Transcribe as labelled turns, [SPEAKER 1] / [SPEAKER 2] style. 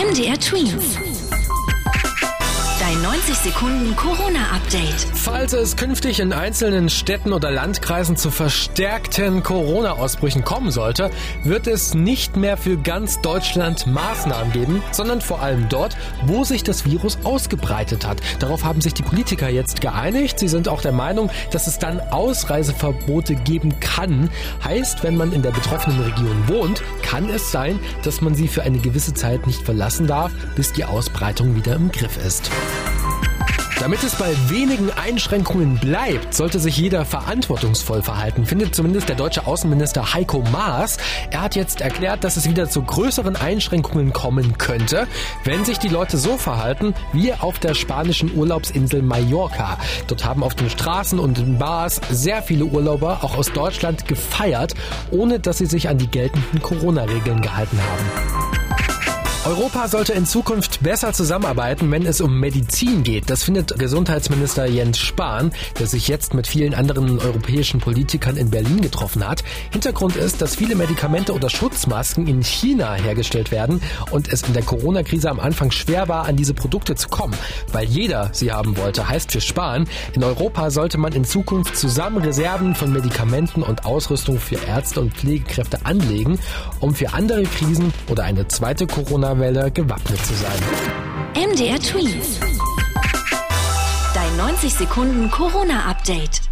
[SPEAKER 1] MDR Twins. Dein 90 Sekunden Corona-Update.
[SPEAKER 2] Falls es künftig in einzelnen Städten oder Landkreisen zu verstärkten Corona-Ausbrüchen kommen sollte, wird es nicht mehr für ganz Deutschland Maßnahmen geben, sondern vor allem dort, wo sich das Virus ausgebreitet hat. Darauf haben sich die Politiker jetzt geeinigt. Sie sind auch der Meinung, dass es dann Ausreiseverbote geben kann. Heißt, wenn man in der betroffenen Region wohnt, kann es sein, dass man sie für eine gewisse Zeit nicht verlassen darf, bis die Ausbreitung wieder im Griff ist. Damit es bei wenigen Einschränkungen bleibt, sollte sich jeder verantwortungsvoll verhalten, findet zumindest der deutsche Außenminister Heiko Maas. Er hat jetzt erklärt, dass es wieder zu größeren Einschränkungen kommen könnte, wenn sich die Leute so verhalten wie auf der spanischen Urlaubsinsel Mallorca. Dort haben auf den Straßen und in Bars sehr viele Urlauber, auch aus Deutschland, gefeiert, ohne dass sie sich an die geltenden Corona-Regeln gehalten haben. Europa sollte in Zukunft besser zusammenarbeiten, wenn es um Medizin geht. Das findet Gesundheitsminister Jens Spahn, der sich jetzt mit vielen anderen europäischen Politikern in Berlin getroffen hat. Hintergrund ist, dass viele Medikamente oder Schutzmasken in China hergestellt werden und es in der Corona-Krise am Anfang schwer war, an diese Produkte zu kommen, weil jeder sie haben wollte. Heißt für Spahn, in Europa sollte man in Zukunft zusammen Reserven von Medikamenten und Ausrüstung für Ärzte und Pflegekräfte anlegen, um für andere Krisen oder eine zweite Corona Corona-Welle gewappnet zu sein.
[SPEAKER 1] MDR Tweets. Dein 90 Sekunden Corona-Update.